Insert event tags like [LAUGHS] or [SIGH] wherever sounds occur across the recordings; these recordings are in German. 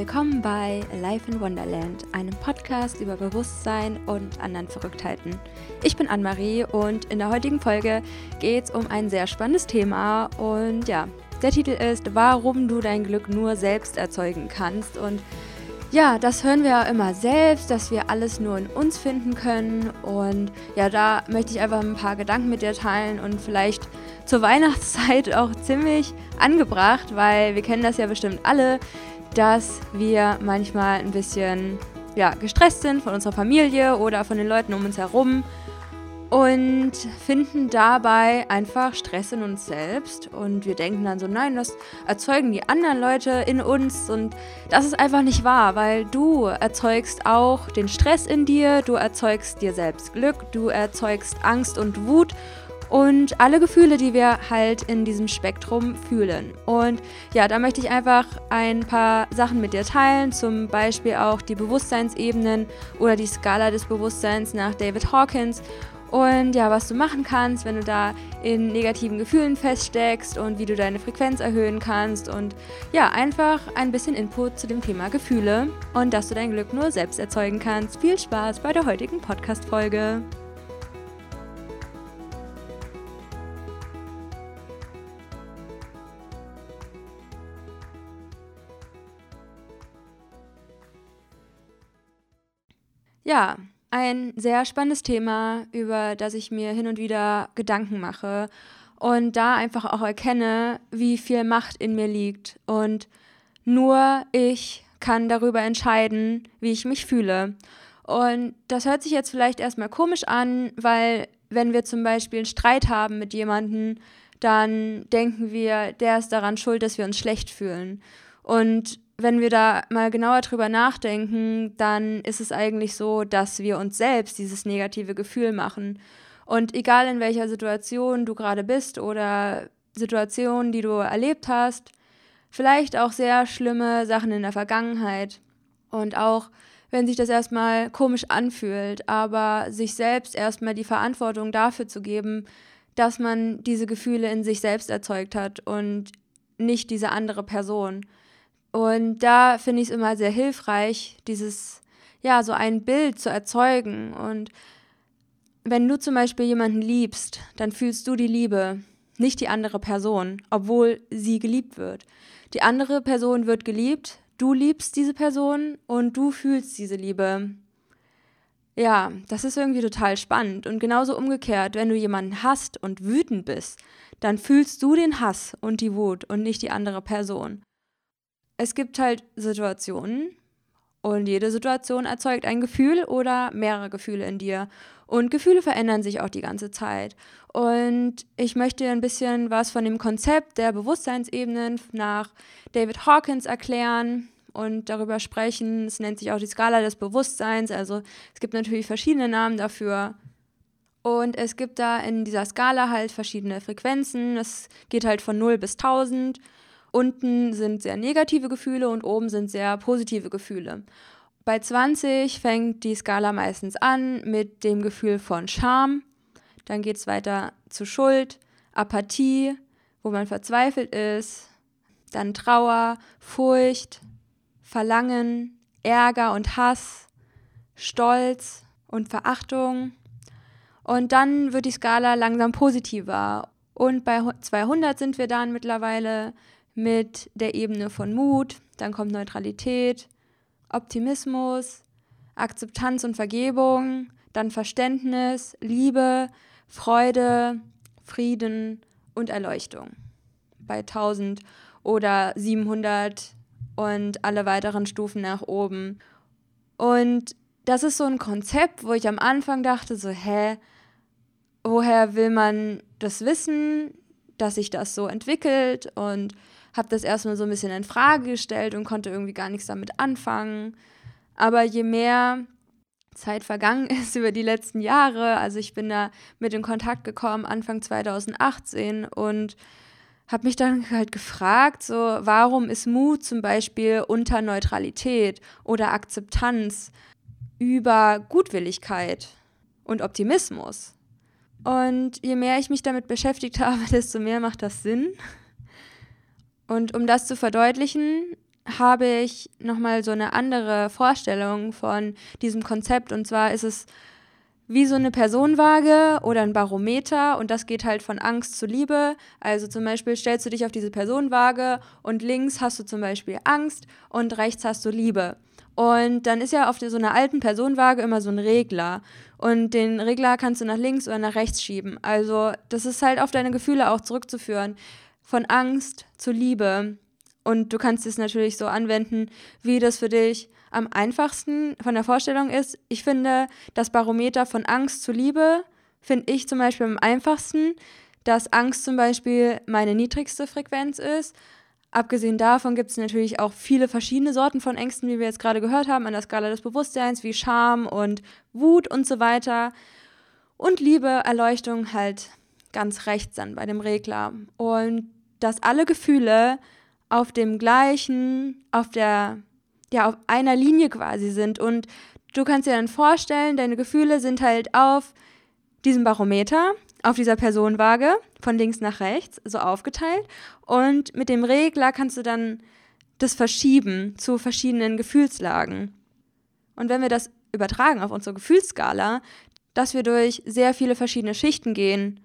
willkommen bei Life in Wonderland, einem Podcast über Bewusstsein und anderen Verrücktheiten. Ich bin Anne-Marie und in der heutigen Folge geht es um ein sehr spannendes Thema und ja, der Titel ist Warum du dein Glück nur selbst erzeugen kannst und ja, das hören wir ja immer selbst, dass wir alles nur in uns finden können. Und ja, da möchte ich einfach ein paar Gedanken mit dir teilen und vielleicht zur Weihnachtszeit [LAUGHS] auch ziemlich angebracht, weil wir kennen das ja bestimmt alle, dass wir manchmal ein bisschen ja, gestresst sind von unserer Familie oder von den Leuten um uns herum und finden dabei einfach Stress in uns selbst. Und wir denken dann so, nein, das erzeugen die anderen Leute in uns. Und das ist einfach nicht wahr, weil du erzeugst auch den Stress in dir, du erzeugst dir selbst Glück, du erzeugst Angst und Wut und alle Gefühle, die wir halt in diesem Spektrum fühlen. Und ja, da möchte ich einfach ein paar Sachen mit dir teilen, zum Beispiel auch die Bewusstseinsebenen oder die Skala des Bewusstseins nach David Hawkins. Und ja, was du machen kannst, wenn du da in negativen Gefühlen feststeckst und wie du deine Frequenz erhöhen kannst. Und ja, einfach ein bisschen Input zu dem Thema Gefühle und dass du dein Glück nur selbst erzeugen kannst. Viel Spaß bei der heutigen Podcast-Folge. Ja, ein sehr spannendes Thema, über das ich mir hin und wieder Gedanken mache und da einfach auch erkenne, wie viel Macht in mir liegt und nur ich kann darüber entscheiden, wie ich mich fühle. Und das hört sich jetzt vielleicht erstmal komisch an, weil wenn wir zum Beispiel einen Streit haben mit jemandem, dann denken wir, der ist daran schuld, dass wir uns schlecht fühlen. Und wenn wir da mal genauer drüber nachdenken, dann ist es eigentlich so, dass wir uns selbst dieses negative Gefühl machen. Und egal in welcher Situation du gerade bist oder Situationen, die du erlebt hast, vielleicht auch sehr schlimme Sachen in der Vergangenheit. Und auch wenn sich das erstmal komisch anfühlt, aber sich selbst erstmal die Verantwortung dafür zu geben, dass man diese Gefühle in sich selbst erzeugt hat und nicht diese andere Person. Und da finde ich es immer sehr hilfreich, dieses, ja, so ein Bild zu erzeugen. Und wenn du zum Beispiel jemanden liebst, dann fühlst du die Liebe, nicht die andere Person, obwohl sie geliebt wird. Die andere Person wird geliebt, du liebst diese Person und du fühlst diese Liebe. Ja, das ist irgendwie total spannend. Und genauso umgekehrt, wenn du jemanden hasst und wütend bist, dann fühlst du den Hass und die Wut und nicht die andere Person es gibt halt Situationen und jede Situation erzeugt ein Gefühl oder mehrere Gefühle in dir. Und Gefühle verändern sich auch die ganze Zeit. Und ich möchte ein bisschen was von dem Konzept der Bewusstseinsebenen nach David Hawkins erklären und darüber sprechen. Es nennt sich auch die Skala des Bewusstseins. Also es gibt natürlich verschiedene Namen dafür. Und es gibt da in dieser Skala halt verschiedene Frequenzen. Es geht halt von 0 bis 1000. Unten sind sehr negative Gefühle und oben sind sehr positive Gefühle. Bei 20 fängt die Skala meistens an mit dem Gefühl von Scham. Dann geht es weiter zu Schuld, Apathie, wo man verzweifelt ist. Dann Trauer, Furcht, Verlangen, Ärger und Hass, Stolz und Verachtung. Und dann wird die Skala langsam positiver. Und bei 200 sind wir dann mittlerweile mit der Ebene von Mut, dann kommt Neutralität, Optimismus, Akzeptanz und Vergebung, dann Verständnis, Liebe, Freude, Frieden und Erleuchtung. Bei 1000 oder 700 und alle weiteren Stufen nach oben. Und das ist so ein Konzept, wo ich am Anfang dachte, so, hä, woher will man das wissen, dass sich das so entwickelt und habe das erstmal so ein bisschen in Frage gestellt und konnte irgendwie gar nichts damit anfangen. Aber je mehr Zeit vergangen [LAUGHS] ist über die letzten Jahre, also ich bin da mit in Kontakt gekommen Anfang 2018 und habe mich dann [LAUGHS] halt gefragt, so warum ist Mut zum Beispiel unter Neutralität oder Akzeptanz über Gutwilligkeit und Optimismus? Und je mehr ich mich damit beschäftigt [LAUGHS] habe, desto mehr macht das Sinn. Und um das zu verdeutlichen, habe ich nochmal so eine andere Vorstellung von diesem Konzept. Und zwar ist es wie so eine Personenwaage oder ein Barometer und das geht halt von Angst zu Liebe. Also zum Beispiel stellst du dich auf diese Personenwaage und links hast du zum Beispiel Angst und rechts hast du Liebe. Und dann ist ja auf so einer alten Personenwaage immer so ein Regler. Und den Regler kannst du nach links oder nach rechts schieben. Also das ist halt auf deine Gefühle auch zurückzuführen. Von Angst zu Liebe. Und du kannst es natürlich so anwenden, wie das für dich am einfachsten von der Vorstellung ist. Ich finde das Barometer von Angst zu Liebe, finde ich zum Beispiel am einfachsten, dass Angst zum Beispiel meine niedrigste Frequenz ist. Abgesehen davon gibt es natürlich auch viele verschiedene Sorten von Ängsten, wie wir jetzt gerade gehört haben, an der Skala des Bewusstseins, wie Scham und Wut und so weiter. Und Liebe, Erleuchtung halt ganz rechts dann bei dem Regler. Und dass alle Gefühle auf dem gleichen, auf der, ja, auf einer Linie quasi sind. Und du kannst dir dann vorstellen, deine Gefühle sind halt auf diesem Barometer, auf dieser Personenwaage, von links nach rechts, so aufgeteilt. Und mit dem Regler kannst du dann das verschieben zu verschiedenen Gefühlslagen. Und wenn wir das übertragen auf unsere Gefühlsskala, dass wir durch sehr viele verschiedene Schichten gehen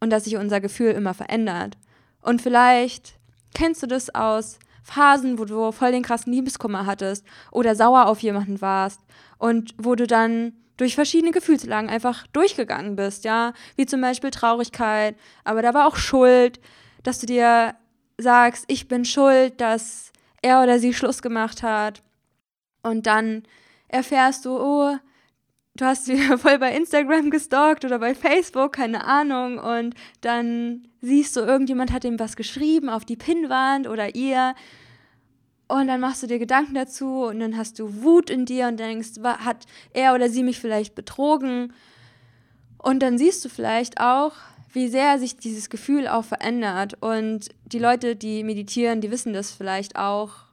und dass sich unser Gefühl immer verändert. Und vielleicht Kennst du das aus Phasen, wo du voll den krassen Liebeskummer hattest oder sauer auf jemanden warst und wo du dann durch verschiedene Gefühlslagen einfach durchgegangen bist, ja, wie zum Beispiel Traurigkeit, aber da war auch Schuld, dass du dir sagst, ich bin schuld, dass er oder sie Schluss gemacht hat. Und dann erfährst du, oh, du hast sie [LAUGHS] voll bei Instagram gestalkt oder bei Facebook, keine Ahnung, und dann siehst du, irgendjemand hat ihm was geschrieben auf die Pinnwand oder ihr. Und dann machst du dir Gedanken dazu und dann hast du Wut in dir und denkst, hat er oder sie mich vielleicht betrogen? Und dann siehst du vielleicht auch, wie sehr sich dieses Gefühl auch verändert. Und die Leute, die meditieren, die wissen das vielleicht auch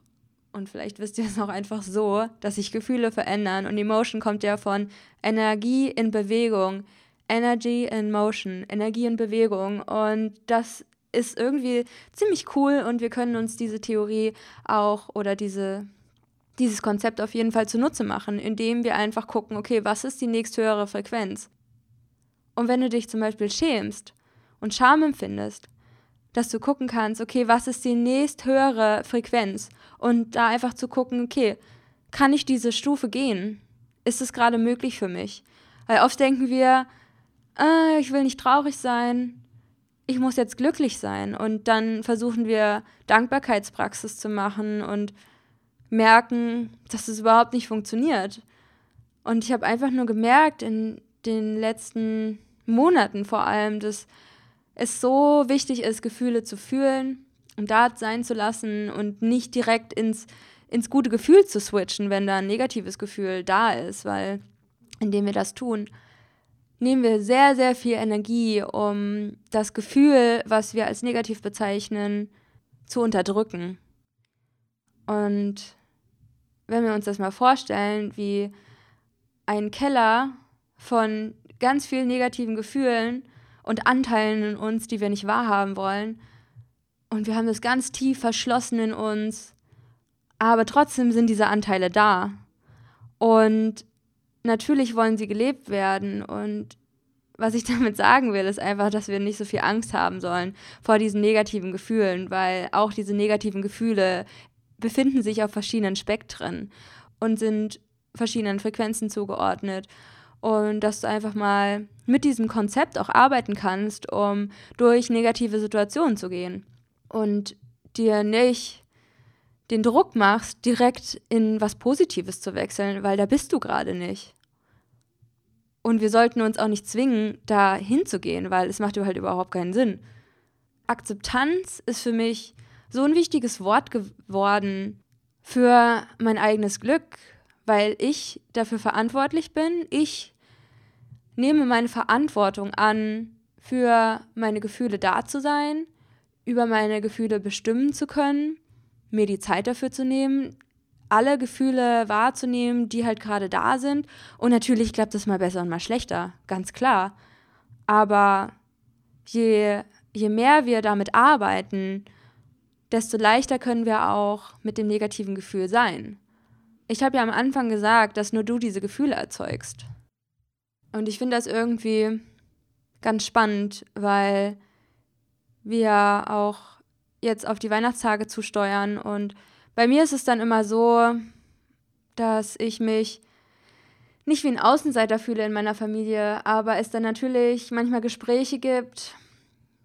und vielleicht wisst ihr es auch einfach so, dass sich Gefühle verändern und Emotion kommt ja von Energie in Bewegung, Energy in Motion, Energie in Bewegung und das ist irgendwie ziemlich cool und wir können uns diese Theorie auch oder diese dieses Konzept auf jeden Fall zunutze machen, indem wir einfach gucken, okay, was ist die nächsthöhere Frequenz? Und wenn du dich zum Beispiel schämst und Scham empfindest, dass du gucken kannst, okay, was ist die nächsthöhere Frequenz? Und da einfach zu gucken, okay, kann ich diese Stufe gehen? Ist es gerade möglich für mich? Weil oft denken wir, äh, ich will nicht traurig sein, ich muss jetzt glücklich sein. Und dann versuchen wir Dankbarkeitspraxis zu machen und merken, dass es überhaupt nicht funktioniert. Und ich habe einfach nur gemerkt in den letzten Monaten vor allem, dass es so wichtig ist, Gefühle zu fühlen und da sein zu lassen und nicht direkt ins, ins gute Gefühl zu switchen, wenn da ein negatives Gefühl da ist, weil indem wir das tun, nehmen wir sehr, sehr viel Energie, um das Gefühl, was wir als negativ bezeichnen, zu unterdrücken. Und wenn wir uns das mal vorstellen, wie ein Keller von ganz vielen negativen Gefühlen und Anteilen in uns, die wir nicht wahrhaben wollen. Und wir haben das ganz tief verschlossen in uns. Aber trotzdem sind diese Anteile da. Und natürlich wollen sie gelebt werden. Und was ich [LAUGHS] damit sagen will, ist einfach, dass wir nicht so viel Angst haben sollen vor diesen negativen Gefühlen, weil auch diese negativen Gefühle befinden sich auf verschiedenen Spektren und sind verschiedenen Frequenzen zugeordnet und dass du einfach mal mit diesem Konzept auch arbeiten kannst, um durch negative Situationen zu gehen und dir nicht den Druck machst, direkt in was Positives zu wechseln, weil da bist du gerade nicht. Und wir sollten uns auch nicht zwingen, da hinzugehen, weil es macht halt überhaupt keinen Sinn. Akzeptanz ist für mich so ein wichtiges Wort geworden für mein eigenes Glück, weil ich dafür verantwortlich bin. Ich nehme meine Verantwortung an, für meine Gefühle da zu sein, über meine Gefühle bestimmen zu können, mir die Zeit dafür zu nehmen, alle Gefühle wahrzunehmen, die halt gerade da sind. Und natürlich klappt das mal besser und mal schlechter, ganz klar. Aber je, je mehr wir damit arbeiten, desto leichter können wir auch mit dem negativen Gefühl sein. Ich habe ja am Anfang gesagt, dass nur du diese Gefühle erzeugst. Und ich finde das irgendwie ganz spannend, weil wir auch jetzt auf die Weihnachtstage zusteuern. Und bei mir ist es dann immer so, dass ich mich nicht wie ein Außenseiter fühle in meiner Familie, aber es dann natürlich manchmal Gespräche gibt,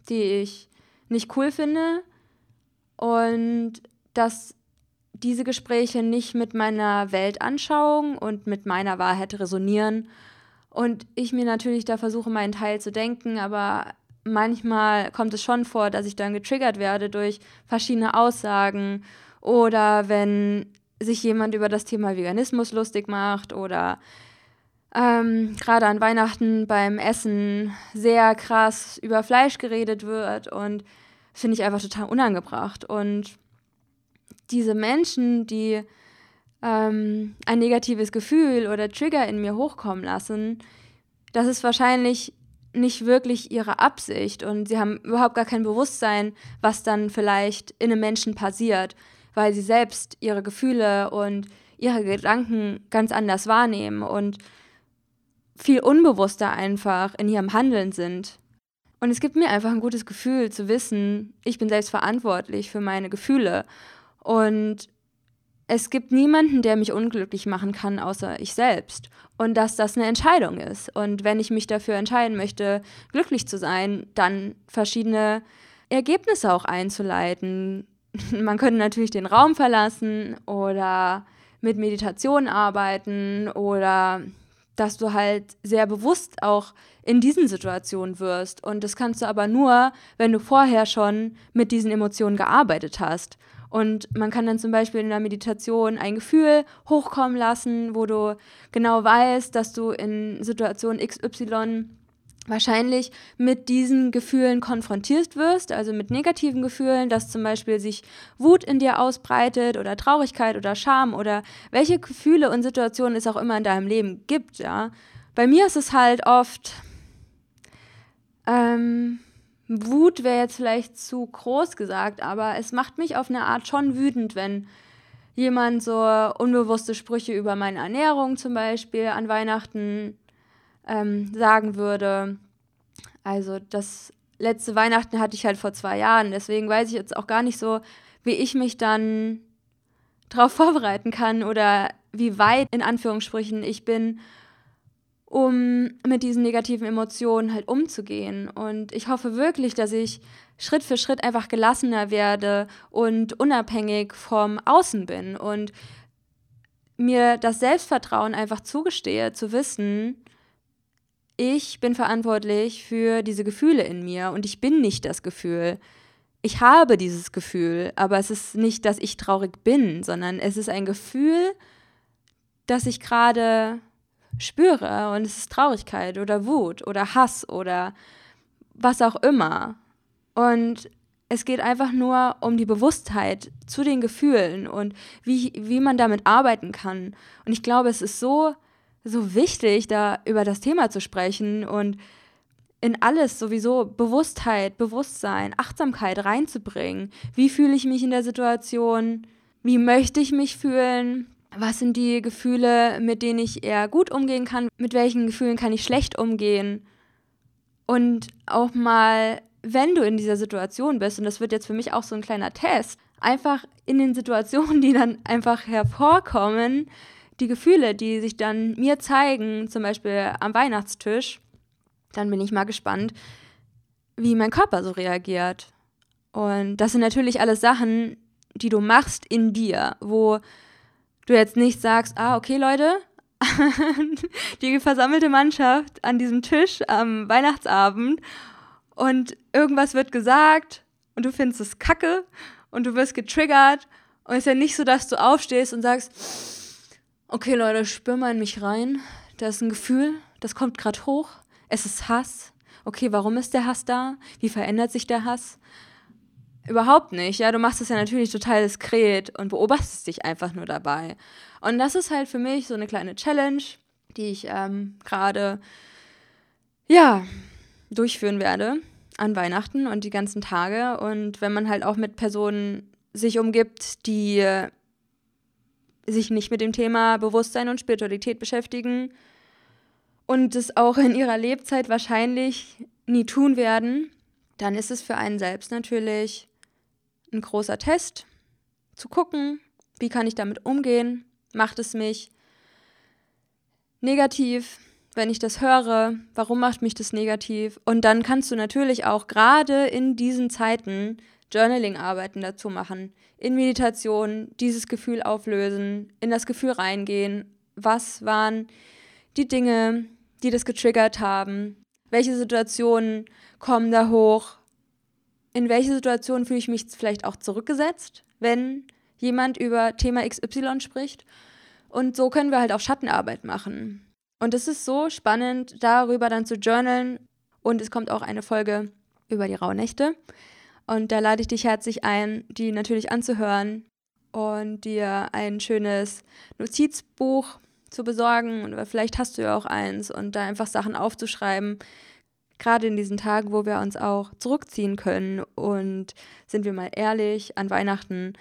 die ich nicht cool finde und dass diese Gespräche nicht mit meiner Weltanschauung und mit meiner Wahrheit resonieren und ich mir natürlich da versuche, meinen Teil zu denken, aber manchmal kommt es schon vor, dass ich dann getriggert werde durch verschiedene Aussagen oder wenn sich jemand über das Thema Veganismus lustig macht oder ähm, gerade an Weihnachten beim Essen sehr krass über Fleisch geredet wird und finde ich einfach total unangebracht. Und diese Menschen, die ähm, ein negatives Gefühl oder Trigger in mir hochkommen lassen, das ist wahrscheinlich nicht wirklich ihre Absicht und sie haben überhaupt gar kein Bewusstsein, was dann vielleicht in einem Menschen passiert, weil sie selbst ihre Gefühle und ihre Gedanken ganz anders wahrnehmen und viel unbewusster einfach in ihrem Handeln sind. Und es gibt mir einfach ein gutes Gefühl zu wissen, ich bin selbst verantwortlich für meine Gefühle. Und es gibt niemanden, der mich unglücklich machen kann, außer ich selbst. Und dass das eine Entscheidung ist. Und wenn ich mich dafür entscheiden möchte, glücklich zu sein, dann verschiedene Ergebnisse auch einzuleiten. [LAUGHS] Man könnte natürlich den Raum verlassen oder mit Meditation arbeiten oder dass du halt sehr bewusst auch in diesen Situationen wirst. Und das kannst du aber nur, wenn du vorher schon mit diesen Emotionen gearbeitet hast. Und man kann dann zum Beispiel in der Meditation ein Gefühl hochkommen lassen, wo du genau weißt, dass du in Situation XY wahrscheinlich mit diesen Gefühlen konfrontiert wirst, also mit negativen Gefühlen, dass zum Beispiel sich Wut in dir ausbreitet oder Traurigkeit oder Scham oder welche Gefühle und Situationen es auch immer in deinem Leben gibt, ja. Bei mir ist es halt oft, ähm, Wut wäre jetzt vielleicht zu groß gesagt, aber es macht mich auf eine Art schon wütend, wenn jemand so unbewusste Sprüche über meine Ernährung zum Beispiel an Weihnachten ähm, sagen würde. Also das letzte Weihnachten hatte ich halt vor zwei Jahren, deswegen weiß ich jetzt auch gar nicht so, wie ich mich dann darauf [LAUGHS] vorbereiten kann oder wie weit in Anführungsstrichen ich bin, um mit diesen negativen Emotionen halt umzugehen. Und ich hoffe wirklich, dass ich Schritt für Schritt einfach gelassener werde und unabhängig vom Außen bin und mir das Selbstvertrauen einfach zugestehe, zu wissen, ich bin verantwortlich für diese Gefühle in mir und ich bin nicht das Gefühl. Ich habe dieses Gefühl, aber es ist nicht, dass ich traurig bin, sondern es ist ein Gefühl, das ich gerade spüre und es ist Traurigkeit oder Wut oder Hass oder was auch immer. Und es geht einfach nur um die Bewusstheit zu den Gefühlen und wie, wie man damit arbeiten kann. Und ich glaube, es ist so so wichtig, da über das Thema zu sprechen und in alles sowieso Bewusstheit, Bewusstsein, Achtsamkeit reinzubringen. Wie fühle ich mich in der Situation? Wie möchte ich mich fühlen? Was sind die Gefühle, mit denen ich eher gut umgehen kann? Mit welchen Gefühlen kann ich schlecht umgehen? Und auch mal, wenn du in dieser Situation bist, und das wird jetzt für mich auch so ein kleiner Test, einfach in den Situationen, die dann einfach hervorkommen, die Gefühle, die sich dann mir zeigen, zum Beispiel am Weihnachtstisch, dann bin ich mal gespannt, wie mein Körper so reagiert. Und das sind natürlich alles Sachen, die du machst in dir, wo du jetzt nicht sagst, ah, okay, Leute, [LAUGHS] die versammelte Mannschaft an diesem Tisch am Weihnachtsabend und irgendwas wird gesagt und du findest es kacke und du wirst getriggert und es ist ja nicht so, dass du aufstehst und sagst, Okay, Leute, spür mal in mich rein. Da ist ein Gefühl, das kommt gerade hoch. Es ist Hass. Okay, warum ist der Hass da? Wie verändert sich der Hass? Überhaupt nicht. Ja, du machst es ja natürlich total diskret und beobachtest dich einfach nur dabei. Und das ist halt für mich so eine kleine Challenge, die ich ähm, gerade, ja, durchführen werde an Weihnachten und die ganzen Tage. Und wenn man halt auch mit Personen sich umgibt, die sich nicht mit dem Thema Bewusstsein und Spiritualität beschäftigen und es auch in ihrer Lebzeit wahrscheinlich nie tun werden, dann ist es für einen selbst natürlich ein großer Test, zu gucken, wie kann ich damit umgehen, macht es mich negativ, wenn ich das höre, warum macht mich das negativ? Und dann kannst du natürlich auch gerade in diesen Zeiten Journaling-Arbeiten dazu machen, in Meditation dieses Gefühl auflösen, in das Gefühl reingehen. Was waren die Dinge, die das getriggert haben? Welche Situationen kommen da hoch? In welche Situationen fühle ich mich vielleicht auch zurückgesetzt, wenn jemand über Thema XY spricht? Und so können wir halt auch Schattenarbeit machen. Und es ist so spannend, darüber dann zu journalen. Und es kommt auch eine Folge über die Rauhnächte. Und da lade ich dich herzlich ein, die natürlich anzuhören und dir ein schönes Notizbuch zu besorgen. Oder vielleicht hast du ja auch eins und da einfach Sachen aufzuschreiben. Gerade in diesen Tagen, wo wir uns auch zurückziehen können. Und sind wir mal ehrlich, an Weihnachten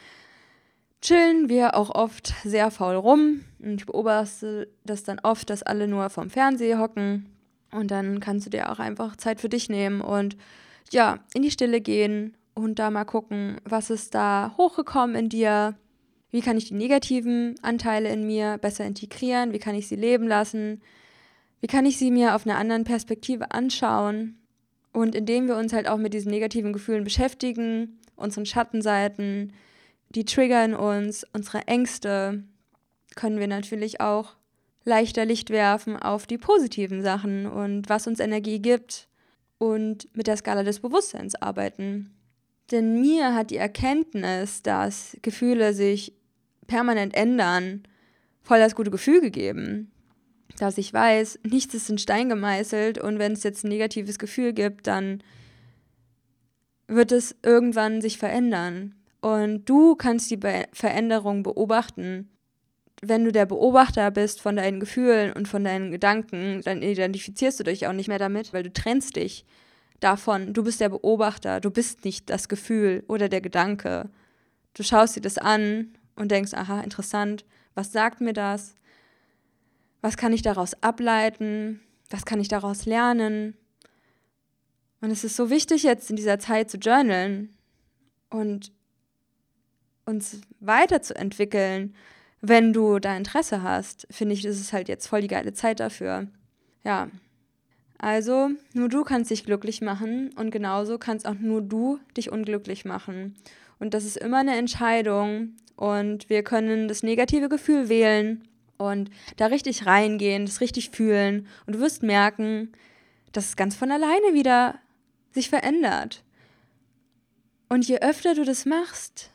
chillen wir auch oft sehr faul rum. Und ich beobachte das dann oft, dass alle nur vom Fernseher hocken. Und dann kannst du dir auch einfach Zeit für dich nehmen und ja, in die Stille gehen und da mal gucken, was ist da hochgekommen in dir. Wie kann ich die negativen Anteile in mir besser integrieren? Wie kann ich sie leben lassen? Wie kann ich sie mir auf einer anderen Perspektive anschauen? Und indem wir uns halt auch mit diesen negativen Gefühlen beschäftigen, unseren Schattenseiten, die triggern uns, unsere Ängste, können wir natürlich auch leichter Licht werfen auf die positiven Sachen und was uns Energie gibt und mit der Skala des Bewusstseins arbeiten. Denn mir hat die Erkenntnis, dass Gefühle sich permanent ändern, voll das gute Gefühl gegeben. Dass ich weiß, nichts ist in Stein gemeißelt und wenn es jetzt ein negatives Gefühl gibt, dann wird es irgendwann sich verändern. Und du kannst die Be Veränderung beobachten. Wenn du der Beobachter bist von deinen Gefühlen und von deinen Gedanken, dann identifizierst du dich auch nicht mehr damit, weil du trennst dich davon. Du bist der Beobachter, du bist nicht das Gefühl oder der Gedanke. Du schaust dir das an und denkst, aha, interessant, was sagt mir das? Was kann ich daraus ableiten? Was kann ich daraus lernen? Und es ist so wichtig jetzt in dieser Zeit zu journalen und uns weiterzuentwickeln, wenn du da Interesse hast, finde ich, ist es halt jetzt voll die geile Zeit dafür. Ja. Also, nur du kannst dich glücklich machen und genauso kannst auch nur du dich unglücklich machen. Und das ist immer eine Entscheidung und wir können das negative Gefühl wählen und da richtig reingehen, das richtig fühlen und du wirst merken, dass es ganz von alleine wieder sich verändert. Und je öfter du das machst,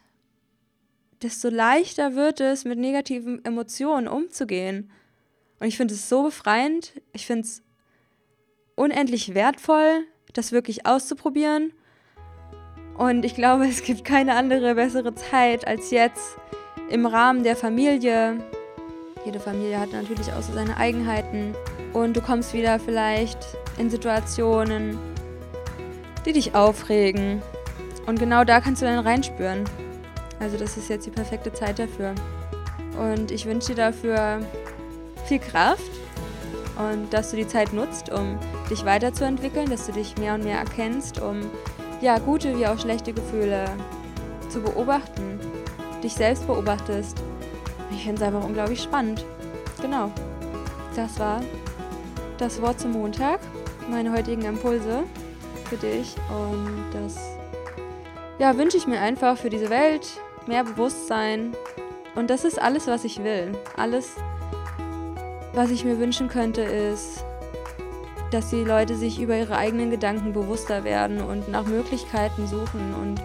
desto leichter wird es, mit negativen Emotionen umzugehen. Und ich finde es so befreiend. Ich finde es unendlich wertvoll, das wirklich auszuprobieren. Und ich glaube, es gibt keine andere bessere Zeit als jetzt im Rahmen der Familie. Jede Familie hat natürlich auch so seine Eigenheiten. Und du kommst wieder vielleicht in Situationen, die dich aufregen. Und genau da kannst du dann reinspüren. Also das ist jetzt die perfekte Zeit dafür. Und ich wünsche dir dafür viel Kraft und dass du die Zeit nutzt, um dich weiterzuentwickeln, dass du dich mehr und mehr erkennst, um ja gute wie auch schlechte Gefühle zu beobachten, dich selbst beobachtest. Ich finde es einfach unglaublich spannend. Genau. Das war das Wort zum Montag, meine heutigen Impulse für dich und das ja, wünsche ich mir einfach für diese Welt, mehr Bewusstsein. Und das ist alles, was ich will. Alles, was ich mir wünschen könnte, ist, dass die Leute sich über ihre eigenen Gedanken bewusster werden und nach Möglichkeiten suchen und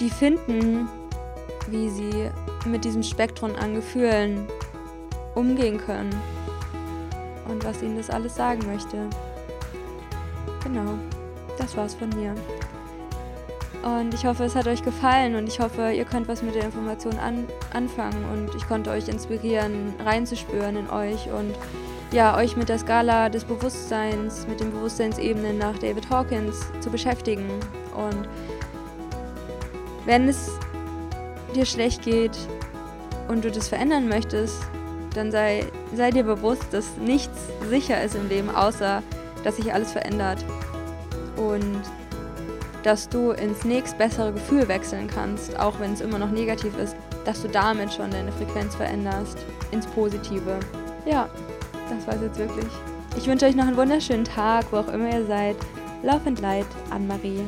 die finden, wie sie mit diesem Spektrum an Gefühlen umgehen können und was ihnen das alles sagen möchte. Genau, das war's von mir. Und ich hoffe, es hat euch gefallen und ich hoffe, ihr könnt was mit der Information an, anfangen und ich konnte euch inspirieren, reinzuspüren in euch und ja, euch mit der Skala des Bewusstseins, mit den Bewusstseinsebenen nach David Hawkins zu beschäftigen. Und wenn es dir schlecht geht und du das verändern möchtest, dann sei, sei dir bewusst, dass nichts sicher ist im Leben, außer dass sich alles verändert. Und dass du ins nächst bessere Gefühl wechseln kannst, auch wenn es immer noch negativ ist, dass du damit schon deine Frequenz veränderst ins Positive. Ja, das war es jetzt wirklich. Ich wünsche euch noch einen wunderschönen Tag, wo auch immer ihr seid. Love and Light, Anne-Marie.